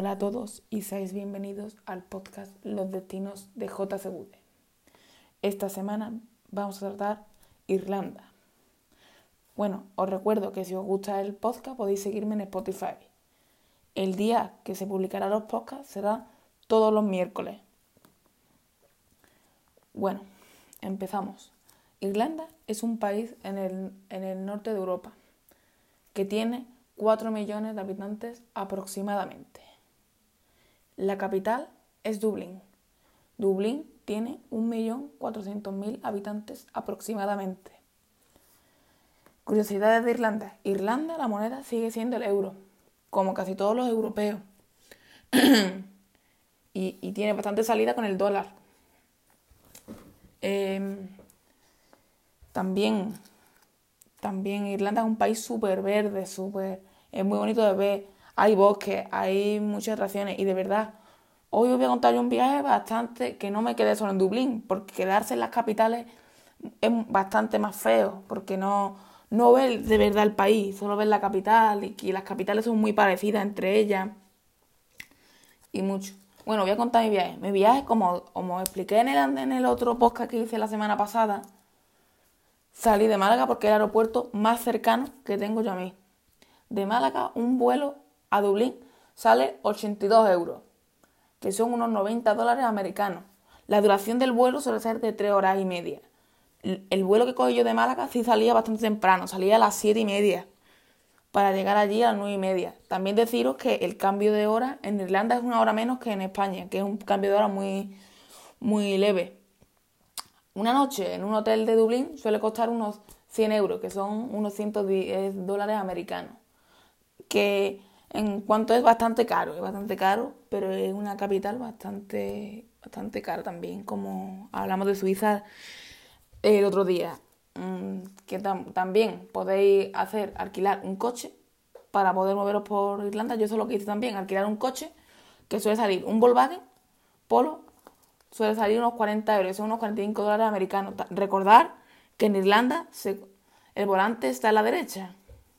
Hola a todos y seáis bienvenidos al podcast Los Destinos de JCV. Esta semana vamos a tratar Irlanda. Bueno, os recuerdo que si os gusta el podcast podéis seguirme en Spotify. El día que se publicarán los podcasts será todos los miércoles. Bueno, empezamos. Irlanda es un país en el, en el norte de Europa que tiene 4 millones de habitantes aproximadamente. La capital es Dublín. Dublín tiene 1.400.000 habitantes aproximadamente. Curiosidades de Irlanda. Irlanda la moneda sigue siendo el euro, como casi todos los europeos. y, tiene bastante salida con el dólar. Em, también, también Irlanda es un país súper verde, súper... Es muy bonito de ver hay bosques, hay muchas atracciones y de verdad, hoy os voy a contar un viaje bastante que no me quedé solo en Dublín, porque quedarse en las capitales es bastante más feo, porque no, no ves de verdad el país, solo ves la capital y, y las capitales son muy parecidas entre ellas y mucho. Bueno, voy a contar mi viaje. Mi viaje, como, como expliqué en el, en el otro podcast que hice la semana pasada, salí de Málaga porque es el aeropuerto más cercano que tengo yo a mí. De Málaga, un vuelo a Dublín sale 82 euros, que son unos 90 dólares americanos. La duración del vuelo suele ser de 3 horas y media. El vuelo que cogí yo de Málaga sí salía bastante temprano, salía a las 7 y media, para llegar allí a las 9 y media. También deciros que el cambio de hora en Irlanda es una hora menos que en España, que es un cambio de hora muy, muy leve. Una noche en un hotel de Dublín suele costar unos 100 euros, que son unos 110 dólares americanos. Que en cuanto es bastante caro, es bastante caro, pero es una capital bastante, bastante cara también, como hablamos de Suiza el otro día. Mm, que también podéis hacer, alquilar un coche para poder moveros por Irlanda. Yo eso es lo que hice también, alquilar un coche que suele salir un Volkswagen Polo, suele salir unos 40 euros, son unos 45 dólares americanos. Recordar que en Irlanda el volante está a la derecha,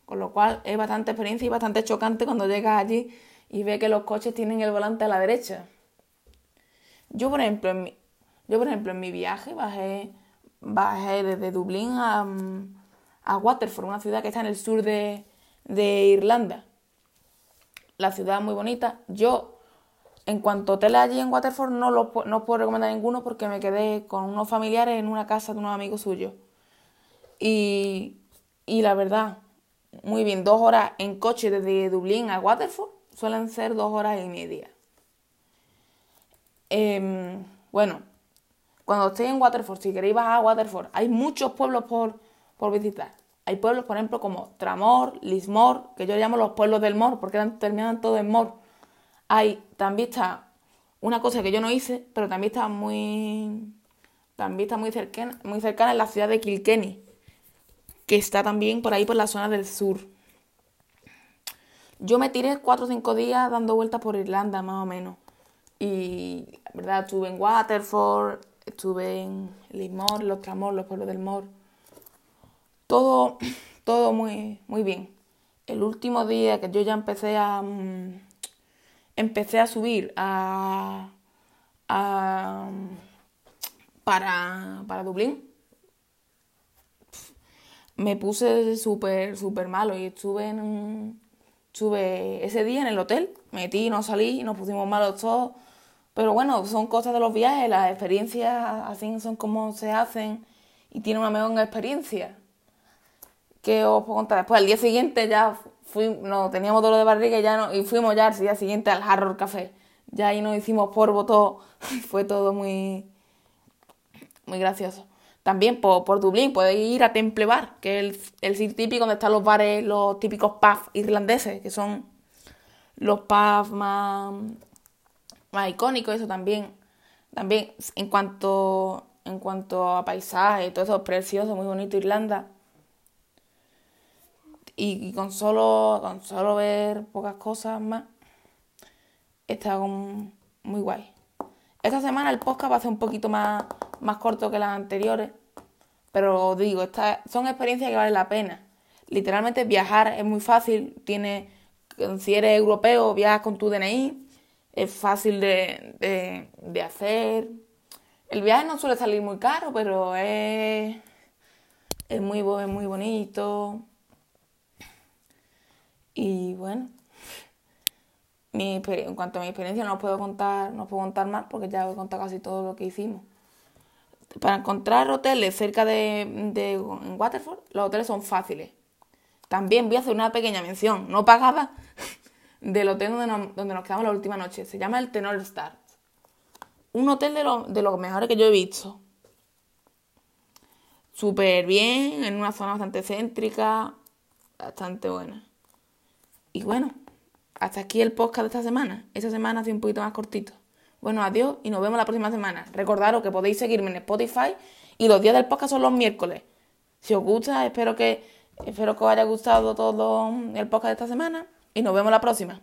con lo cual es bastante experiencia y bastante chocante cuando llegas allí y ves que los coches tienen el volante a la derecha. Yo, por ejemplo, en mi, yo, por ejemplo, en mi viaje bajé, bajé desde Dublín a, a Waterford, una ciudad que está en el sur de, de Irlanda. La ciudad muy bonita. Yo, en cuanto a hoteles allí en Waterford, no, lo, no os puedo recomendar ninguno porque me quedé con unos familiares en una casa de unos amigos suyos. Y, y la verdad, muy bien, dos horas en coche desde Dublín a Waterford suelen ser dos horas y media. Em, bueno, cuando estéis en Waterford, si queréis bajar a Waterford, hay muchos pueblos por, por visitar. Hay pueblos, por ejemplo, como Tramor, Lismore, que yo llamo los pueblos del Mor, porque terminan todos en Mor. Hay, también está una cosa que yo no hice, pero también está muy, también está muy cercana, muy cercana en la ciudad de Kilkenny, que está también por ahí por la zona del sur. Yo me tiré cuatro o cinco días dando vueltas por Irlanda, más o menos. Y verdad, estuve en Waterford, estuve en Lismore, los Tramor, los pueblos del Mor. Todo, todo muy, muy bien. El último día que yo ya empecé a. Mm, empecé a subir a. a para, para Dublín me puse súper, súper malo y estuve en estuve ese día en el hotel, metí, no salí, nos pusimos malos todos, pero bueno, son cosas de los viajes, las experiencias así son como se hacen y tiene una mejor experiencia. Que os puedo contar después, al día siguiente ya fui, no, teníamos dolor de barriga y, ya no, y fuimos ya al día siguiente al Harrow Café. Ya ahí nos hicimos polvo todo, fue todo muy, muy gracioso. También por, por Dublín podéis ir a Temple Bar, que es el, sitio típico donde están los bares, los típicos pubs irlandeses, que son los pubs más, más icónicos, eso también. También en cuanto, en cuanto a paisaje, todo eso es precioso, muy bonito Irlanda. Y, con, solo, con solo ver pocas cosas más, está muy guay. Esta semana el podcast va a ser un poquito más, más corto que las anteriores, pero digo, estas son experiencias que valen la pena. Literalmente viajar es muy fácil, tiene, si eres europeo, viajas con tu DNI, es fácil de, de, hacer. El viaje no suele salir muy caro, pero es, es, muy, es muy bonito. Y bueno, mi, en cuanto a mi experiencia no os puedo contar, no puedo contar más porque ya os he contado casi todo lo que hicimos. Para encontrar hoteles cerca de, de Waterford, los hoteles son fáciles. También voy a hacer una pequeña mención, no pagada, del hotel donde nos, donde nos quedamos la última noche. Se llama el Tenor Stars. Un hotel de, lo, de los mejores que yo he visto. Súper bien, en una zona bastante céntrica, bastante buena. Y bueno, hasta aquí el podcast de esta semana. Esta semana ha sido un poquito más cortito. Bueno, adiós y nos vemos la próxima semana. Recordaros que podéis seguirme en Spotify y los días del podcast son los miércoles. Si os gusta, espero que, espero que os haya gustado todo el podcast de esta semana y nos vemos la próxima.